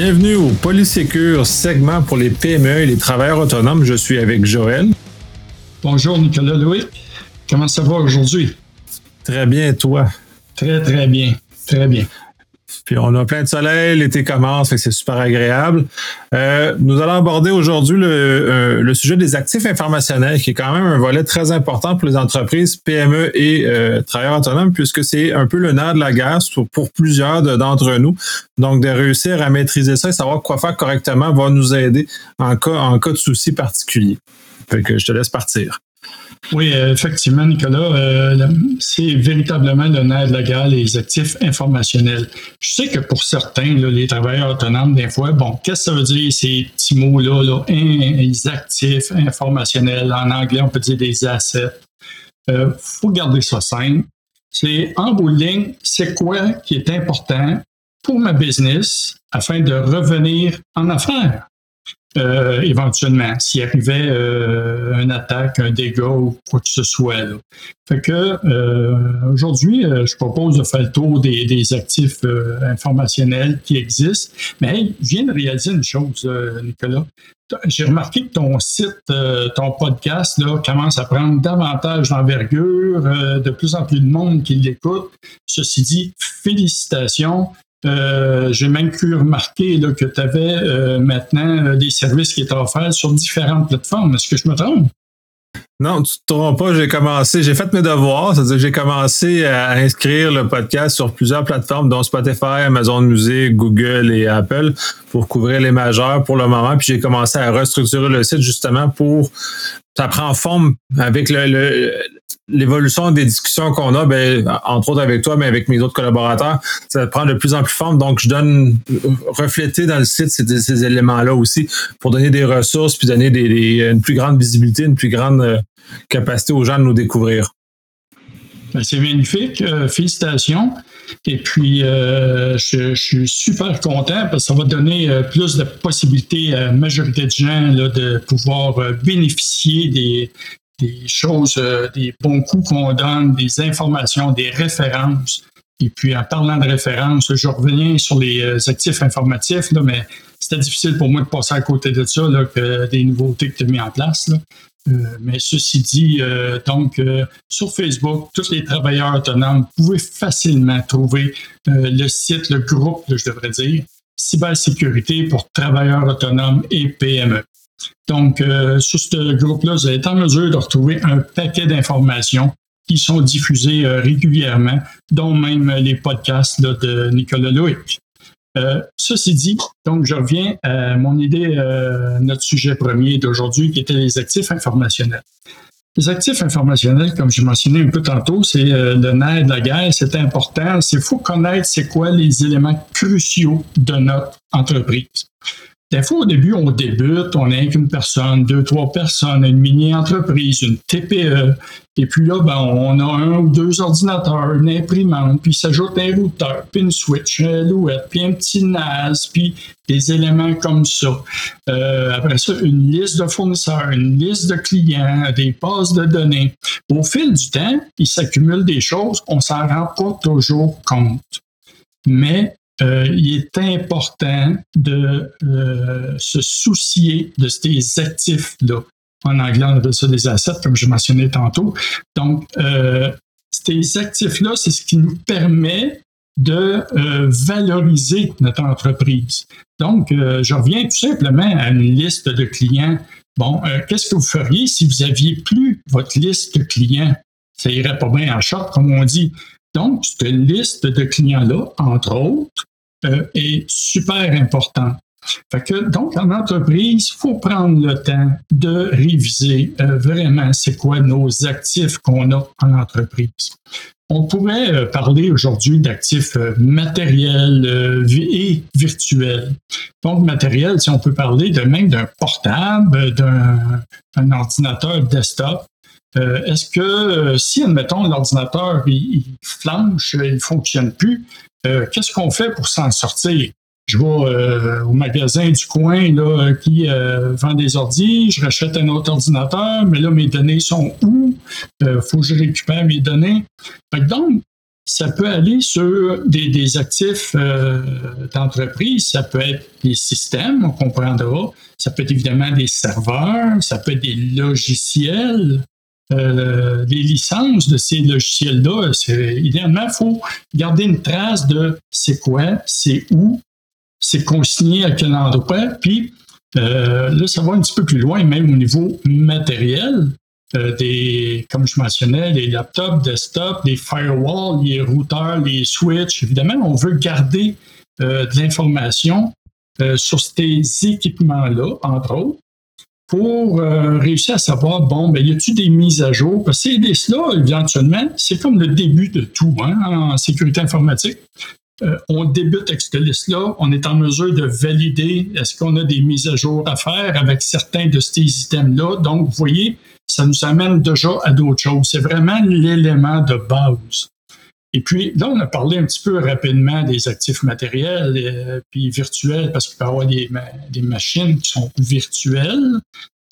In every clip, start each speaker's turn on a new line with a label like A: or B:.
A: Bienvenue au Polysécure, segment pour les PME et les travailleurs autonomes. Je suis avec Joël.
B: Bonjour Nicolas Louis. Comment ça va aujourd'hui?
A: Très bien, toi?
B: Très, très bien. Très bien.
A: Puis on a plein de soleil, l'été commence, c'est super agréable. Euh, nous allons aborder aujourd'hui euh, le, sujet des actifs informationnels, qui est quand même un volet très important pour les entreprises, PME et euh, travailleurs autonomes, puisque c'est un peu le nerf de la guerre pour, plusieurs d'entre nous. Donc, de réussir à maîtriser ça et savoir quoi faire correctement va nous aider en cas, en cas de soucis particuliers. Fait que je te laisse partir.
B: Oui, effectivement, Nicolas, euh, c'est véritablement le nerf de la guerre, les actifs informationnels. Je sais que pour certains, les travailleurs autonomes, des fois, bon, qu'est-ce que ça veut dire ces petits mots-là, là, les actifs informationnels, en anglais, on peut dire des assets. Il euh, faut garder ça simple. C'est en bout c'est quoi qui est important pour ma business afin de revenir en affaires? Euh, éventuellement, s'il arrivait euh, une attaque, un dégât ou quoi que ce soit. Là. Fait que euh, aujourd'hui, je propose de faire le tour des, des actifs informationnels qui existent. Mais je viens de réaliser une chose, Nicolas. J'ai remarqué que ton site, ton podcast là, commence à prendre davantage d'envergure, de plus en plus de monde qui l'écoute. Ceci dit, félicitations. Euh, j'ai même pu remarquer que tu avais euh, maintenant euh, des services qui étaient offerts sur différentes plateformes. Est-ce que je me trompe?
A: Non, tu te trompes pas. J'ai commencé, j'ai fait mes devoirs. C'est-à-dire que j'ai commencé à inscrire le podcast sur plusieurs plateformes, dont Spotify, Amazon Music, Google et Apple, pour couvrir les majeurs pour le moment. Puis j'ai commencé à restructurer le site justement pour ça prend forme avec le, l'évolution des discussions qu'on a, ben, entre autres avec toi, mais avec mes autres collaborateurs, ça prend de plus en plus forme. Donc, je donne refléter dans le site ces, éléments-là aussi pour donner des ressources puis donner une plus grande visibilité, une plus grande euh, capacité aux gens de nous découvrir.
B: Ben, c'est magnifique. Euh, félicitations. Et puis, euh, je, suis super content parce que ça va donner plus de possibilités à la majorité de gens de pouvoir bénéficier des, des choses, euh, des bons coups qu'on donne, des informations, des références. Et puis, en parlant de références, je reviens sur les euh, actifs informatifs, là, mais c'était difficile pour moi de passer à côté de ça, là, que des nouveautés que tu as mis en place. Là. Euh, mais ceci dit, donc, sur Facebook, tous les travailleurs autonomes, pouvez facilement trouver le site, le groupe, je devrais dire, cybersécurité pour travailleurs autonomes et PME. Donc, euh, sur ce groupe-là, vous êtes en mesure de retrouver un paquet d'informations qui sont diffusées euh, régulièrement, dont même les podcasts de Nicolas Loïc. Euh, ceci dit, donc je reviens à mon idée, notre sujet premier d'aujourd'hui, qui était les actifs informationnels. Les actifs informationnels, comme je mentionnais un peu tantôt, c'est le nerf de la guerre, c'est important. Il faut connaître c'est quoi les éléments cruciaux de notre entreprise. Des fois, au début, on débute, on n'est qu'une personne, deux, trois personnes, une mini-entreprise, une TPE. Et puis là, ben, on a un ou deux ordinateurs, une imprimante, puis s'ajoute un routeur, puis une switch, une louette, puis un petit NAS, puis des éléments comme ça. Euh, après ça, une liste de fournisseurs, une liste de clients, des bases de données. Au fil du temps, il s'accumule des choses, on s'en rend pas toujours compte. Mais euh, il est important de euh, se soucier de ces actifs-là. En anglais, on appelle ça des assets, comme je mentionnais tantôt. Donc, euh, ces actifs-là, c'est ce qui nous permet de valoriser notre entreprise. Donc, je reviens tout simplement à une liste de clients. Bon, qu'est-ce que vous feriez si vous aviez plus votre liste de clients? Ça irait pas bien en short, comme on dit. Donc, cette liste de clients-là, entre autres, euh, est super important. Fait que, donc, en entreprise, il faut prendre le temps de réviser euh, vraiment c'est quoi nos actifs qu'on a en entreprise. On pourrait euh, parler aujourd'hui d'actifs matériels et virtuels. Donc, matériel, si on peut parler de même d'un portable, d'un ordinateur desktop, Est-ce que si, admettons, l'ordinateur il, flanche, il ne fonctionne plus, euh, qu'est-ce qu'on fait pour s'en sortir? Je vais euh, au magasin du coin qui euh, vend des ordis, je rachète un autre ordinateur, mais là, mes données sont où? Il faut que je récupère mes données. donc, ça peut aller sur des, actifs euh, d'entreprise, ça peut être des systèmes, on comprendra, ça peut être évidemment des serveurs, ça peut être des logiciels, euh, des licences de ces logiciels-là. Idéalement, il faut garder une trace de c'est quoi, c'est où, c'est consigné à quel endroit, puis euh, là, ça va un petit peu plus loin, même au niveau matériel. Euh, des, comme je mentionnais, les laptops, desktops, les firewalls, les routeurs, les switches. Évidemment, on veut garder de l'information sur ces équipements-là, entre autres, pour réussir à savoir, bon, ben, y a-t-il des mises à jour? Parce que ces listes-là, éventuellement, c'est comme le début de tout hein, en sécurité informatique. on débute avec cette liste-là, on est en mesure de valider est-ce qu'on a des mises à jour à faire avec certains de ces items-là. Donc, vous voyez, ça nous amène déjà à d'autres choses. C'est vraiment l'élément de base. Et puis, là, on a parlé un petit peu rapidement des actifs matériels et euh, puis virtuels, parce qu'il peut y avoir des, machines qui sont virtuelles,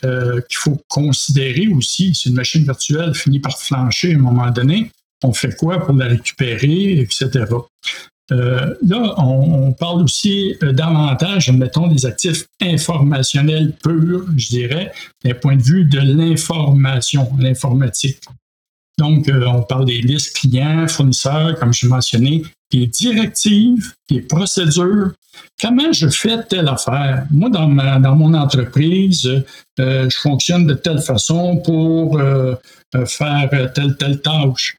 B: euh, qu'il faut considérer aussi. Si une machine virtuelle finit par flancher à un moment donné, on fait quoi pour la récupérer, etc. Euh, là, on, parle aussi euh, davantage, mettons, des actifs informationnels purs, je dirais, d'un point de vue de l'information, l'informatique. Donc, euh, on parle des listes clients, fournisseurs, comme je mentionné, des directives, des procédures. Comment je fais telle affaire? Moi, dans, dans mon entreprise, je fonctionne de telle façon pour faire telle, telle tâche.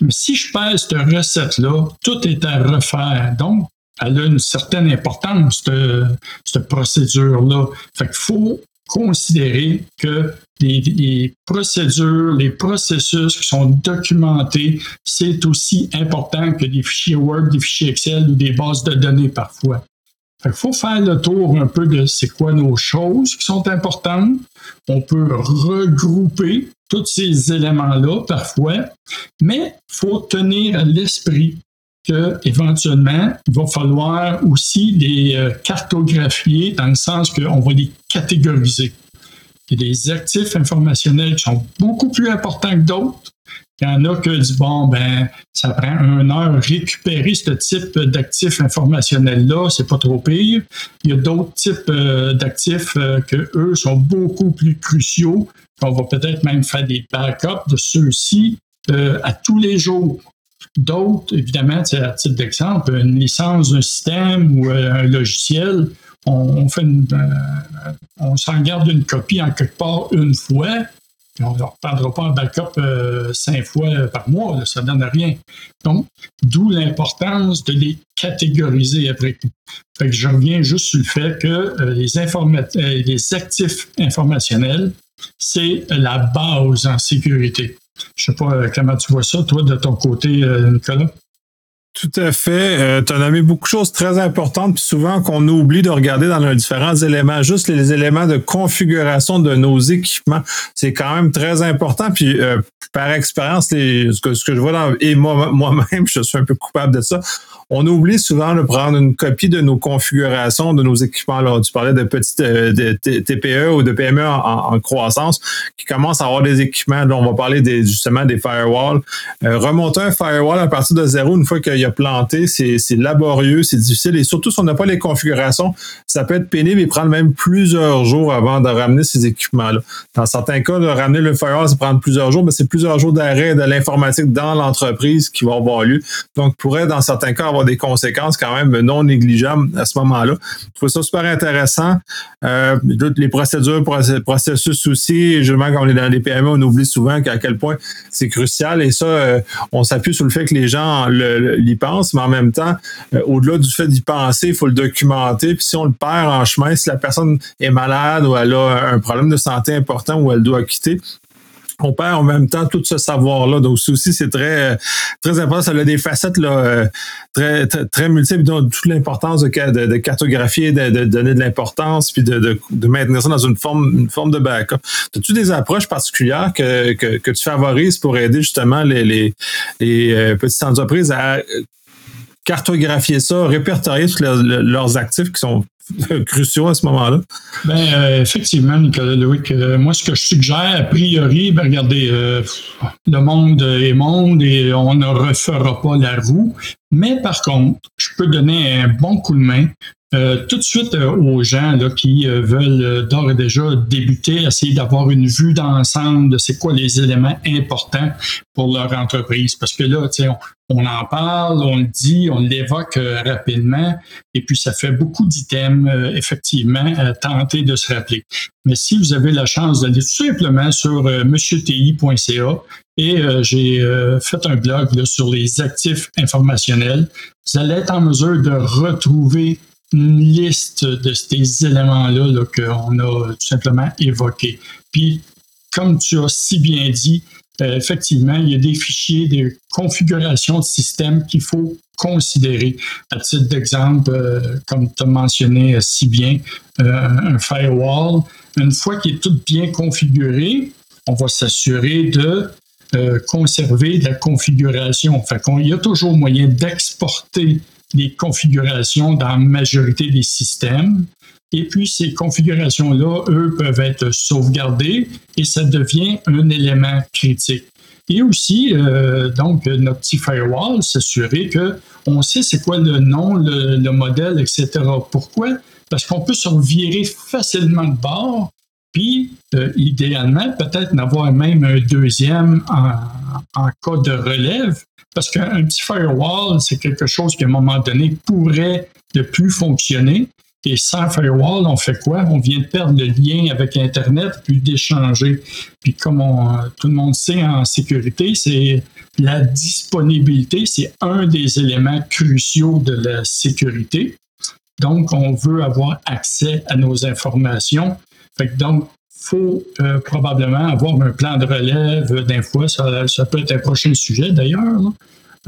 B: Mais si je perds cette recette-là, tout est à refaire. Donc, elle a une certaine importance, cette, procédure-là. Fait qu'il faut considérer que les, procédures, les processus qui sont documentés, c'est aussi important que des fichiers Word, des fichiers Excel ou des bases de données parfois. Il faut faire le tour un peu de c'est quoi nos choses qui sont importantes. On peut regrouper tous ces éléments-là parfois, mais il faut tenir à l'esprit qu'éventuellement, il va falloir aussi les euh, cartographier dans le sens qu'on va les catégoriser. Il y a des actifs informationnels qui sont beaucoup plus importants que d'autres. Il y en a que du bon, ben, ça prend une heure récupérer ce type d'actifs informationnels-là, c'est pas trop pire. Il y a d'autres types euh, d'actifs euh, que eux sont beaucoup plus cruciaux. On va peut-être même faire des backups de ceux-ci euh, à tous les jours. D'autres, évidemment, à titre d'exemple, une licence d'un système ou un logiciel, on, fait on s'en garde une copie en quelque part une fois, on ne leur prendra pas un backup euh, cinq fois par mois, ça ne donne rien. Donc, d'où l'importance de les catégoriser après tout. Que je reviens juste sur le fait que euh, euh, les actifs informationnels, c'est la base en sécurité. Je sais pas comment tu vois ça, toi, de ton côté, Nicolas?
A: Tout à fait. Euh, tu as nommé beaucoup de choses très importantes, puis souvent qu'on oublie de regarder dans nos différents éléments, juste les éléments de configuration de nos équipements. C'est quand même très important. Puis euh, par expérience, ce que, ce que je vois dans, et moi, moi-même, je suis un peu coupable de ça on oublie souvent de prendre une copie de nos configurations, de nos équipements. Là, tu parlais de petites euh, de TPE ou de PME en, croissance qui commencent à avoir des équipements. Là, on va parler des, justement des firewalls. Euh, remonter un firewall à partir de zéro une fois qu'il a planté, c'est laborieux, c'est difficile. Et surtout, si on n'a pas les configurations, ça peut être pénible et prendre même plusieurs jours avant de ramener ces équipements-là. Dans certains cas, de ramener le firewall, ça prend plusieurs jours, mais c'est plusieurs jours d'arrêt de l'informatique dans l'entreprise qui va avoir lieu. Donc, pourrait, dans certains cas, des conséquences quand même non négligeables à ce moment-là. Je trouve ça super intéressant. Euh, les procédures, processus aussi, justement, quand on est dans les PME, on oublie souvent à quel point c'est crucial. Et ça, euh, on s'appuie sur le fait que les gens l'y pensent, mais en même temps, euh, au-delà du fait d'y penser, il faut le documenter. Puis si on le perd en chemin, si la personne est malade ou elle a un problème de santé important ou elle doit quitter, on perd en même temps tout ce savoir-là. Donc, aussi, c'est très, très important. Ça a des facettes euh, très, très, multiples, donc toute l'importance de, cartographier, de, donner de l'importance, puis de, maintenir ça dans une forme, de backup. As-tu des approches particulières que, que, tu favorises pour aider justement les, les, les euh, petites entreprises à cartographier ça, répertorier tous leurs actifs qui sont cruciaux à ce moment-là?
B: Ben, euh, effectivement, Nicolas Louis, moi, ce que je suggère, a priori, ben, regardez, euh, le monde est monde et on ne refera pas la roue. Mais par contre, je peux donner un bon coup de main euh, tout de suite aux gens là, qui veulent d'ores et déjà débuter, essayer d'avoir une vue d'ensemble de c'est quoi les éléments importants pour leur entreprise. Parce que là, sais, on en parle, on le dit, on l'évoque euh, rapidement, et puis ça fait beaucoup d'items, euh, effectivement, à tenter de se rappeler. Mais si vous avez la chance d'aller tout simplement sur euh, monsieurti.ca, et j'ai fait un blog sur les actifs informationnels, vous allez être en mesure de retrouver une liste de ces éléments-là -là, qu'on a tout simplement évoqués. Puis, comme tu as si bien dit, euh, effectivement, il y a des fichiers, des configurations de système qu'il faut considérer. À titre d'exemple, euh, comme tu as mentionné si bien, euh, un firewall, une fois qu'il est tout bien configuré, on va s'assurer de conserver la configuration. Fait il y a toujours moyen d'exporter les configurations dans la majorité des systèmes. Et puis, ces configurations-là, eux, peuvent être sauvegardées et ça devient un élément critique. Et aussi, euh, donc, notre petit firewall, s'assurer qu'on sait c'est quoi le nom, le, modèle, etc. Pourquoi? Parce qu'on peut se revirer facilement de bord, puis euh, idéalement, peut-être n'avoir même un deuxième en, cas de relève, parce qu'un petit firewall, c'est quelque chose qui, à un moment donné, pourrait ne plus fonctionner. Et sans firewall, on fait quoi? On vient de perdre le lien avec Internet, puis d'échanger. Puis comme tout le monde sait en sécurité, c'est la disponibilité, c'est un des éléments cruciaux de la sécurité. Donc, on veut avoir accès à nos informations. Donc, faut euh, probablement avoir un plan de relève d'un fois. Ça, peut être un prochain sujet d'ailleurs.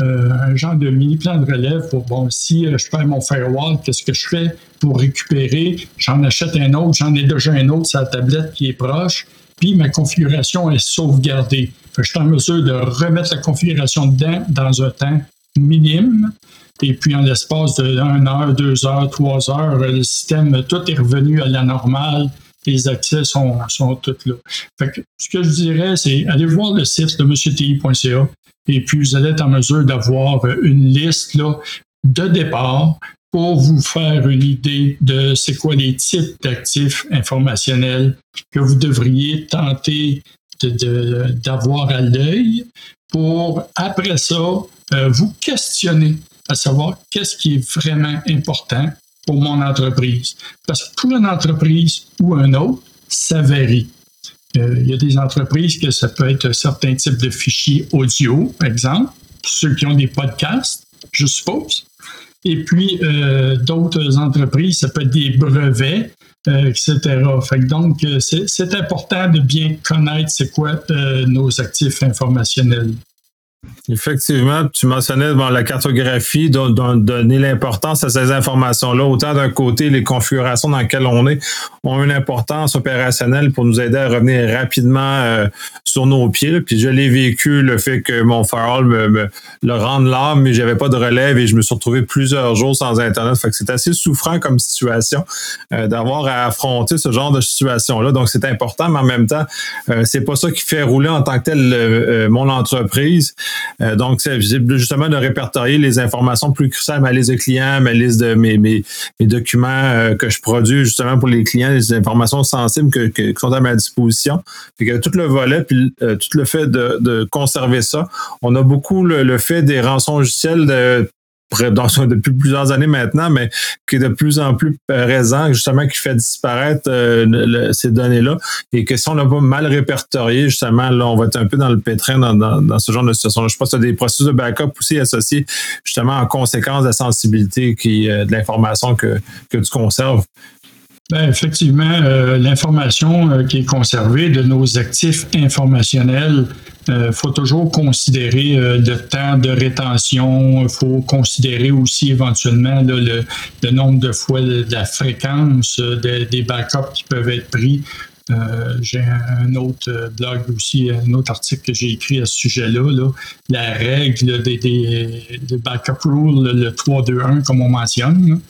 B: Euh, un genre de mini plan de relève pour, bon, si euh, je perds mon firewall, qu'est-ce que je fais pour récupérer? J'en achète un autre, j'en ai déjà un autre sur la tablette qui est proche, puis ma configuration est sauvegardée. je suis en mesure de remettre la configuration dedans dans un temps minime. Et puis, en l'espace 1 heure, 2 heures, 3 heures, le système, tout est revenu à la normale. Les accès sont, sont tous là. ce que je dirais, c'est aller voir le site de monsieurti.ca et puis vous allez être en mesure d'avoir une liste là, de départ pour vous faire une idée de c'est quoi les types d'actifs informationnels que vous devriez tenter d'avoir à l'œil pour, après ça, euh, vous questionner à savoir qu'est-ce qui est vraiment important pour mon entreprise. Parce que pour une entreprise ou un autre, ça varie. Euh, il y a des entreprises que ça peut être certains types de fichiers audio, par exemple, ceux qui ont des podcasts, je suppose. Et puis, euh, d'autres entreprises, ça peut être des brevets, euh, etc. Donc, c'est important de bien connaître c'est quoi nos actifs informationnels.
A: Effectivement, tu mentionnais bon, la cartographie, donner l'importance à ces informations-là. Autant d'un côté, les configurations dans lesquelles on est ont une importance opérationnelle pour nous aider à revenir rapidement euh, sur nos pieds. Puis je l'ai vécu, le fait que mon firewall me, le rende là, mais j'avais pas de relève et je me suis retrouvé plusieurs jours sans Internet. Fait que c'est assez souffrant comme situation euh, d'avoir à affronter ce genre de situation-là. Donc c'est important, mais en même temps, euh, c'est pas ça qui fait rouler en tant que tel mon entreprise. Euh, donc, c'est justement de répertorier les informations plus cruciales, ma liste de clients, ma liste de mes, documents euh, que je produis justement pour les clients, les informations sensibles que, qui sont à ma disposition. Puis que tout le volet, puis euh, tout le fait de, conserver ça. On a beaucoup le, le fait des rançons logiciels de depuis plusieurs années maintenant, mais qui est de plus en plus présent, justement, qui fait disparaître euh, ces données-là. Et que si on n'a pas mal répertorié, justement, là, on va être un peu dans le pétrin dans, dans, ce genre de situation. Je pense qu'il y a des processus de backup aussi associés, justement, en conséquence de la sensibilité qui, euh, de l'information que, que tu conserves.
B: Ben, effectivement, euh, l'information euh, qui est conservée de nos actifs informationnels, il euh, faut toujours considérer le temps de rétention, il faut considérer aussi éventuellement le, nombre de fois, la fréquence des backups qui peuvent être pris j'ai un, autre blog aussi, un autre article que j'ai écrit à ce sujet-là, là, la règle des, des, backup rules, le 3-2-1 comme on mentionne.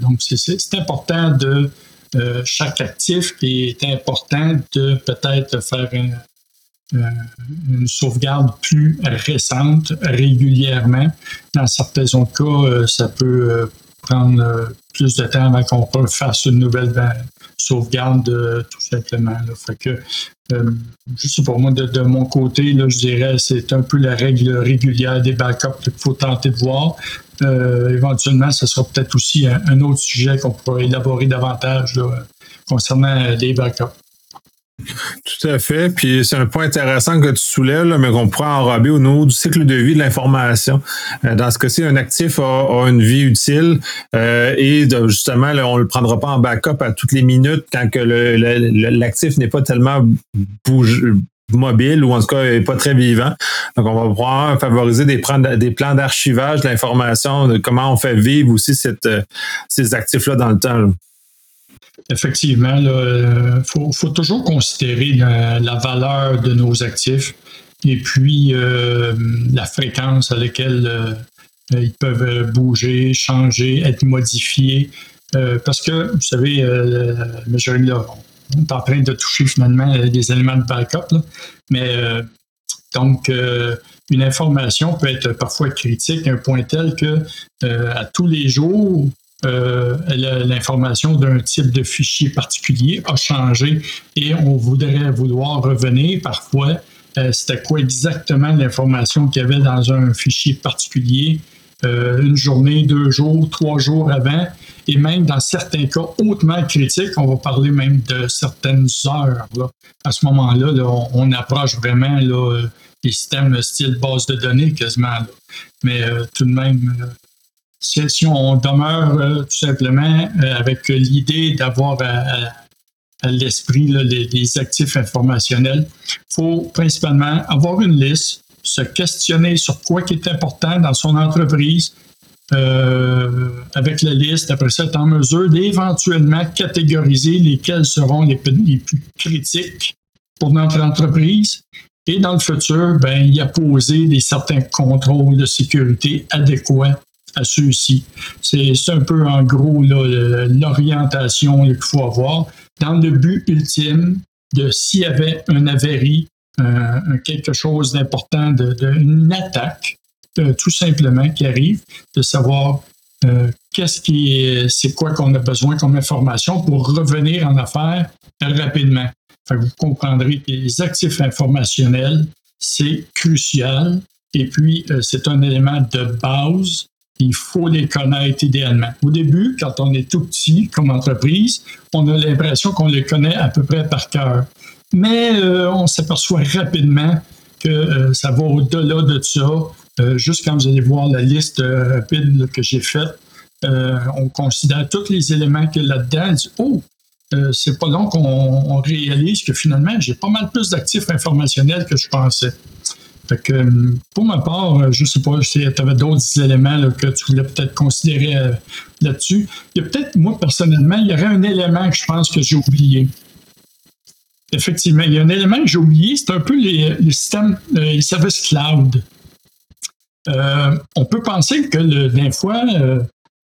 B: Donc c'est important de chaque actif qui est important de peut-être faire une, une sauvegarde plus récente régulièrement. Dans certains autres cas, ça peut prendre plus de temps avant qu'on fasse une nouvelle sauvegarde, euh, tout simplement. Que, euh, juste pour moi, de, mon côté, là, je dirais c'est un peu la règle régulière des backups qu'il faut tenter de voir. Euh, éventuellement, ce sera peut-être aussi un, autre sujet qu'on pourra élaborer davantage concernant les backups.
A: Tout à fait. Puis c'est un point intéressant que tu soulèves, mais qu'on pourrait enrober au niveau du cycle de vie de l'information. Euh, dans ce cas-ci, un actif a, une vie utile euh, et justement, on ne le prendra pas en backup à toutes les minutes quand que l'actif n'est pas tellement mobile ou en tout cas pas très vivant. Donc, on va pouvoir favoriser des, plans d'archivage de l'information, de comment on fait vivre aussi euh, ces actifs-là dans le temps.
B: Effectivement, il euh, faut, toujours considérer la, valeur de nos actifs et puis euh, la fréquence à laquelle euh, ils peuvent bouger, changer, être modifiés. parce que, vous savez, M. là, on est en train de toucher finalement des éléments de backup, mais donc, une information peut être parfois critique à un point tel que à tous les jours, euh, l'information d'un type de fichier particulier a changé et on voudrait vouloir revenir parfois. Euh, c'était quoi exactement l'information qu'il y avait dans un fichier particulier euh, une journée, deux jours, trois jours avant, et même dans certains cas hautement critiques, on va parler même de certaines heures. À ce moment-là, on, approche vraiment là, les systèmes style base de données quasiment. Mais tout de même, si, on demeure euh, tout simplement euh, avec l'idée d'avoir à, l'esprit les, actifs informationnels, il faut principalement avoir une liste, se questionner sur quoi qui est important dans son entreprise, euh, avec la liste, après ça, être en mesure d'éventuellement catégoriser lesquels seront les, plus critiques pour notre entreprise. Et dans le futur, ben, y a posé des certains contrôles de sécurité adéquats à ceux-ci. C'est un peu en gros l'orientation qu'il faut avoir dans le but ultime de s'il y avait un avérie, euh, quelque chose d'important, une attaque, euh, tout simplement qui arrive, de savoir euh, qu'est-ce qui c'est quoi qu'on a besoin comme information pour revenir en affaires rapidement. vous comprendrez que les actifs informationnels, c'est crucial. Et puis, c'est un élément de base il faut les connaître idéalement. Au début, quand on est tout petit comme entreprise, on a l'impression qu'on les connaît à peu près par cœur. Mais euh, on s'aperçoit rapidement que euh, ça va au-delà de ça. Euh, juste quand vous allez voir la liste rapide que j'ai faite, on considère tous les éléments qu'il y a là-dedans. oh, c'est pas long qu'on réalise que finalement, j'ai pas mal plus d'actifs informationnels que je pensais que, pour ma part, euh, je ne sais pas si tu avais d'autres éléments que tu voulais peut-être considérer euh, là-dessus. Il y a peut-être, moi, personnellement, il y aurait un élément que je pense que j'ai oublié. Effectivement, il y a un élément que j'ai oublié, c'est un peu les, systèmes, euh, les services cloud. on peut penser que d'un fois,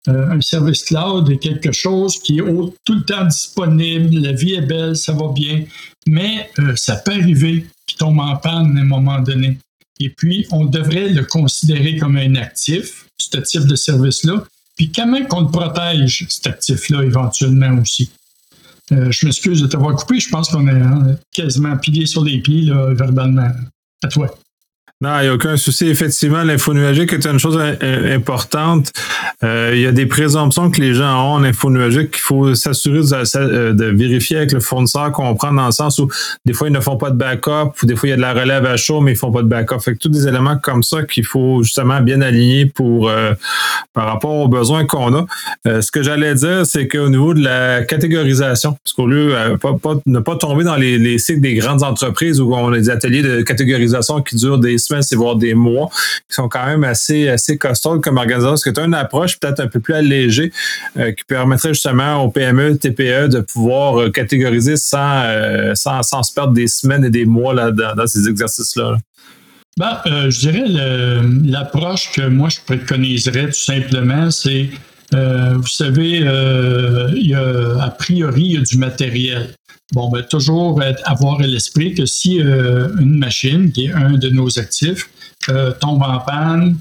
B: un service cloud est quelque chose qui est tout le temps disponible, la vie est belle, ça va bien, mais ça peut arriver qu'il tombe en panne à un moment donné. Et puis, on devrait le considérer comme un actif, ce type de service-là. Puis, comment qu'on le protège, cet actif-là, éventuellement aussi? Euh, je m'excuse de t'avoir coupé. Je pense qu'on est quasiment pilié sur les pieds, là, verbalement. À toi.
A: Non, il n'y a aucun souci. Effectivement, l'info nuagique est une chose importante. Euh, il y a des présomptions que les gens ont en info nuagique qu'il faut s'assurer de, vérifier avec le fournisseur qu'on prend dans le sens où des fois ils ne font pas de backup ou des fois il y a de la relève à chaud mais ils font pas de backup. Fait que tous des éléments comme ça qu'il faut justement bien aligner pour euh, par rapport aux besoins qu'on a. Euh, ce que j'allais dire, c'est qu'au niveau de la catégorisation, parce qu'au lieu de ne pas tomber dans les, les cycles des grandes entreprises où on a des ateliers de catégorisation qui durent des semaines c'est voire des mois, qui sont quand même assez, assez costauds comme organisation. Est-ce que tu as une approche peut-être un peu plus allégée euh, qui permettrait justement aux PME, TPE de pouvoir euh, catégoriser sans, sans, sans, se perdre des semaines et des mois là, dans, ces exercices-là?
B: Ben, je dirais l'approche que moi je préconiserais tout simplement, c'est euh, vous savez, euh, il y a, a priori, il y a du matériel. Bon, ben, toujours avoir à l'esprit que si euh, une machine, qui est un de nos actifs, tombe en panne,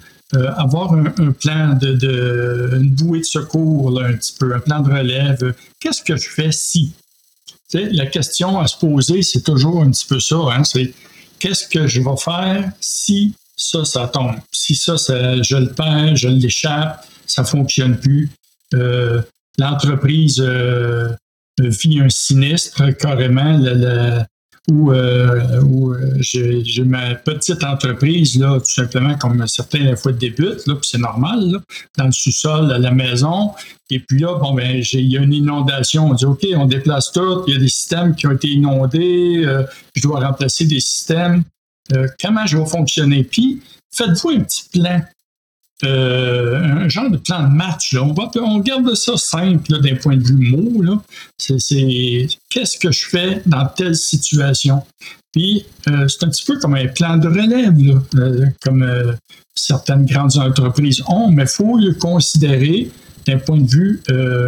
B: avoir un, plan de, une bouée de secours, un petit peu, un plan de relève. Qu'est-ce que je fais si? la question à se poser, c'est toujours un petit peu ça. Hein, c'est qu'est-ce que je vais faire si ça, ça tombe? Si ça, ça je le perds, je l'échappe, ça fonctionne plus. Euh, l'entreprise euh, un sinistre carrément. où, euh, j'ai ma petite entreprise, là, tout simplement, comme certains la fois débutent, là, puis c'est normal, dans le sous-sol, à la maison. Et puis là, bon, ben, il y a une inondation. On dit, OK, on déplace tout. Il y a des systèmes qui ont été inondés. je dois remplacer des systèmes. comment je vais fonctionner? Puis, faites-vous un petit plan. Euh, un genre de plan de match. On, va, on garde ça simple d'un point de vue mot. C'est, qu'est-ce que je fais dans telle situation? Puis euh, c'est un petit peu comme un plan de relève, euh, comme certaines grandes entreprises ont, mais il faut le considérer d'un point de vue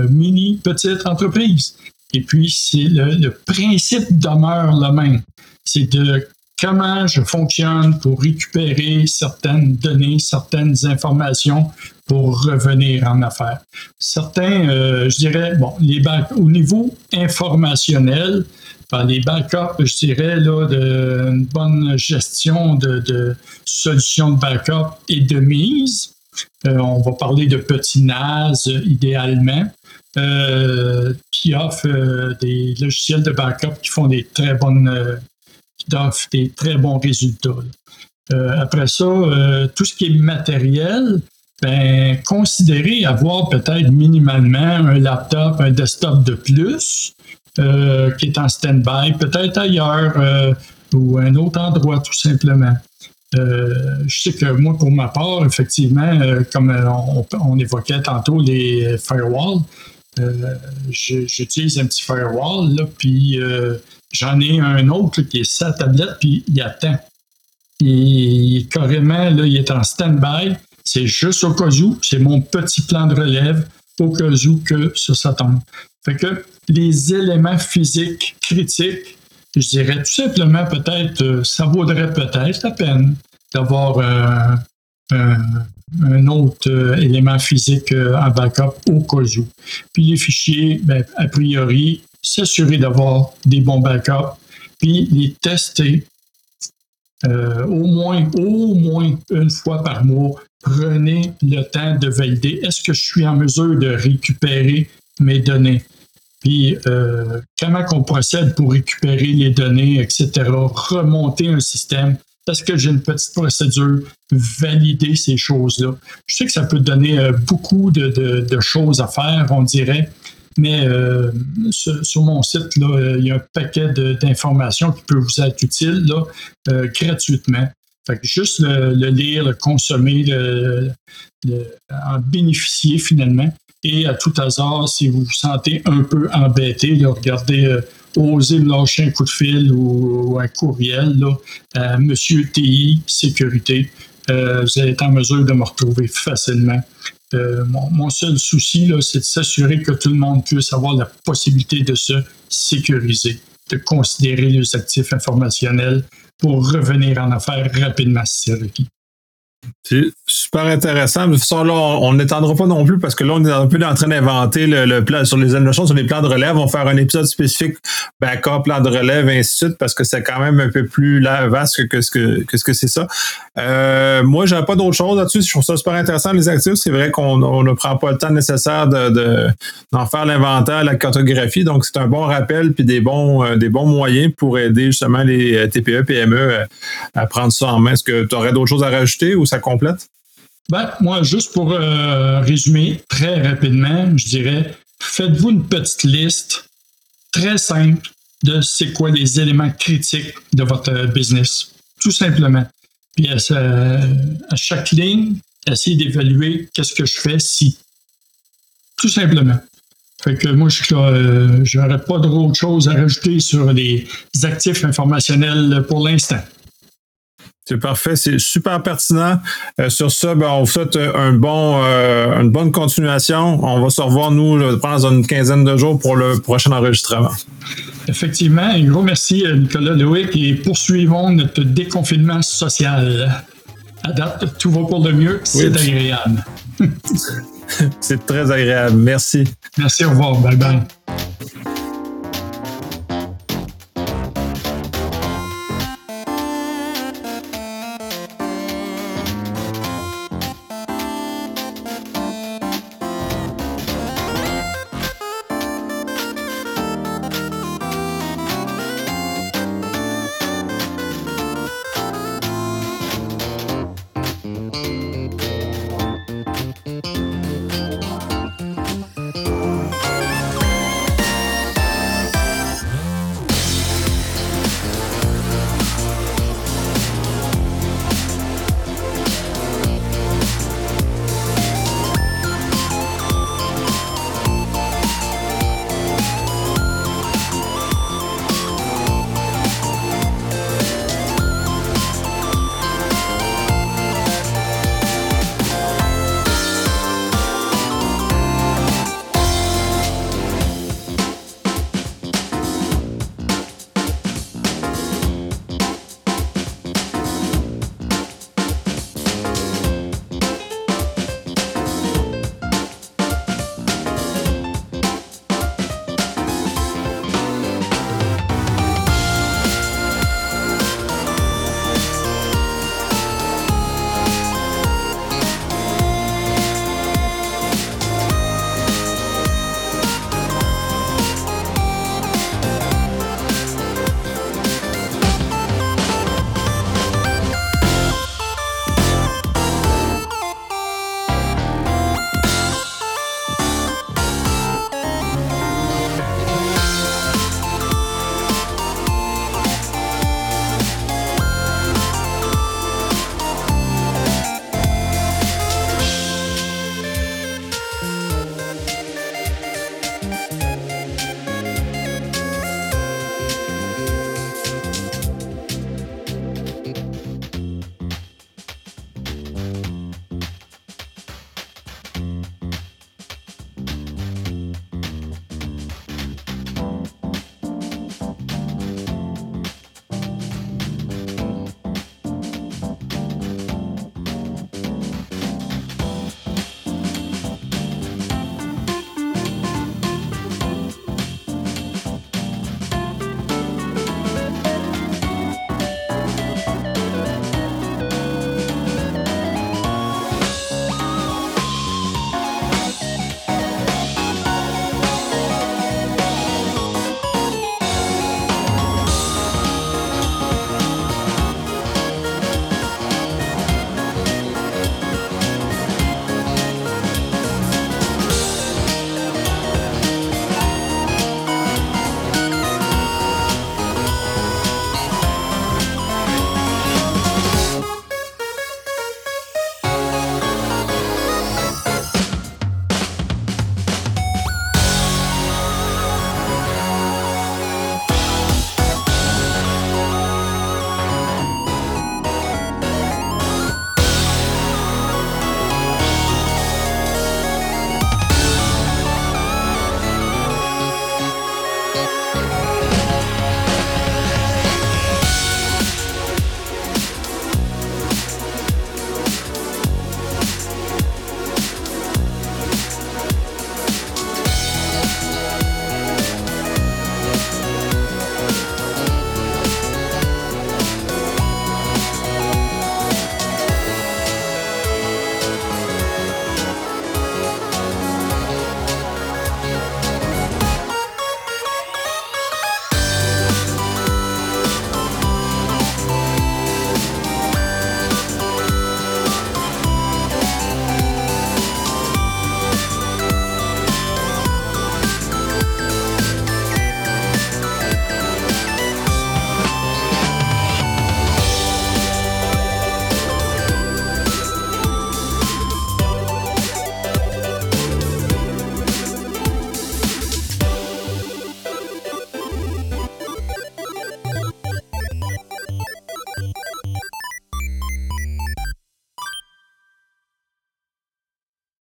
B: mini, petite entreprise. Et puis, c'est le, le principe demeure le même. C'est de comment je fonctionne pour récupérer certaines données, certaines informations pour revenir en affaires? Certains, euh, je dirais, bon, les au niveau informationnel, ben, les backups, je dirais, là, de, bonne gestion de, solutions de backup et de mise. Euh, on va parler de petits NAS idéalement. Euh, qui offrent des logiciels de backup qui font des très bonnes d'offre des très bons résultats. Euh, après ça, euh, tout ce qui est matériel, ben, considérez avoir peut-être minimalement un laptop, un desktop de plus euh, qui est en stand-by, peut-être ailleurs ou un autre endroit tout simplement. je sais que moi, pour ma part, effectivement, comme on, évoquait tantôt les firewalls, j'utilise un petit firewall, là, puis J'en ai un autre qui est sa tablette, puis il attend. Et carrément, là, il est en stand-by. C'est juste au cas où, c'est mon petit plan de relève au cas où que ça, tombe. Fait que les éléments physiques critiques, je dirais tout simplement peut-être, euh, ça vaudrait peut-être la peine d'avoir euh, un autre euh, élément physique en backup au cas où. Puis les fichiers, ben, a priori, s'assurer d'avoir des bons backups, puis les tester euh, au moins, au moins une fois par mois. Prenez le temps de valider. Est-ce que je suis en mesure de récupérer mes données? Puis euh, comment qu'on procède pour récupérer les données, etc. Remonter un système. Est-ce que j'ai une petite procédure? Valider ces choses-là. Je sais que ça peut donner euh, beaucoup de, choses à faire, on dirait, mais euh, sur, mon site, là, euh, il y a un paquet d'informations qui peut vous être utile là, euh, gratuitement. Fait que juste le, lire, le consommer, le, en bénéficier finalement. Et à tout hasard, si vous vous sentez un peu embêté, là, regardez, osez me lâcher un coup de fil ou, un courriel là, à Monsieur TI Sécurité. vous allez être en mesure de me retrouver facilement. Euh, mon, seul souci, c'est de s'assurer que tout le monde puisse avoir la possibilité de se sécuriser, de considérer les actifs informationnels pour revenir en affaires rapidement si c'est requis.
A: Super intéressant. De toute façon, là, on n'étendra pas non plus parce que là, on est un peu en train d'inventer le, plan sur les notions sur les plans de relève. On va faire un épisode spécifique backup, plan de relève, et ainsi de suite, parce que c'est quand même un peu plus vaste que, ce que, ce que c'est ça. Euh, moi, j'ai pas d'autre chose là-dessus. Je trouve ça super intéressant, les actifs. C'est vrai qu'on ne prend pas le temps nécessaire de, d'en faire l'inventaire, la cartographie. Donc, c'est un bon rappel puis des bons, euh, des bons moyens pour aider justement les euh, TPE, PME euh, à, prendre ça en main. Est-ce que tu aurais d'autres choses à rajouter ou ça complète?
B: Ben, moi, juste pour euh, résumer très rapidement, je dirais, faites-vous une petite liste très simple de c'est quoi les éléments critiques de votre business. Tout simplement. Puis à, chaque ligne, essayer d'évaluer qu'est-ce que je fais si. Tout simplement. Fait que moi, je n'aurais pas d'autre chose à rajouter sur les actifs informationnels pour l'instant.
A: C'est parfait, c'est super pertinent. Euh, sur ça, ben, on vous souhaite un bon, euh, une bonne continuation. On va se revoir, nous, je pense, dans une quinzaine de jours pour le prochain enregistrement.
B: Effectivement, un gros merci, euh, Nicolas Loïc, et poursuivons notre déconfinement social. À date, tout va pour le mieux, c'est agréable.
A: c'est très agréable. Merci.
B: Merci, au revoir. Bye bye.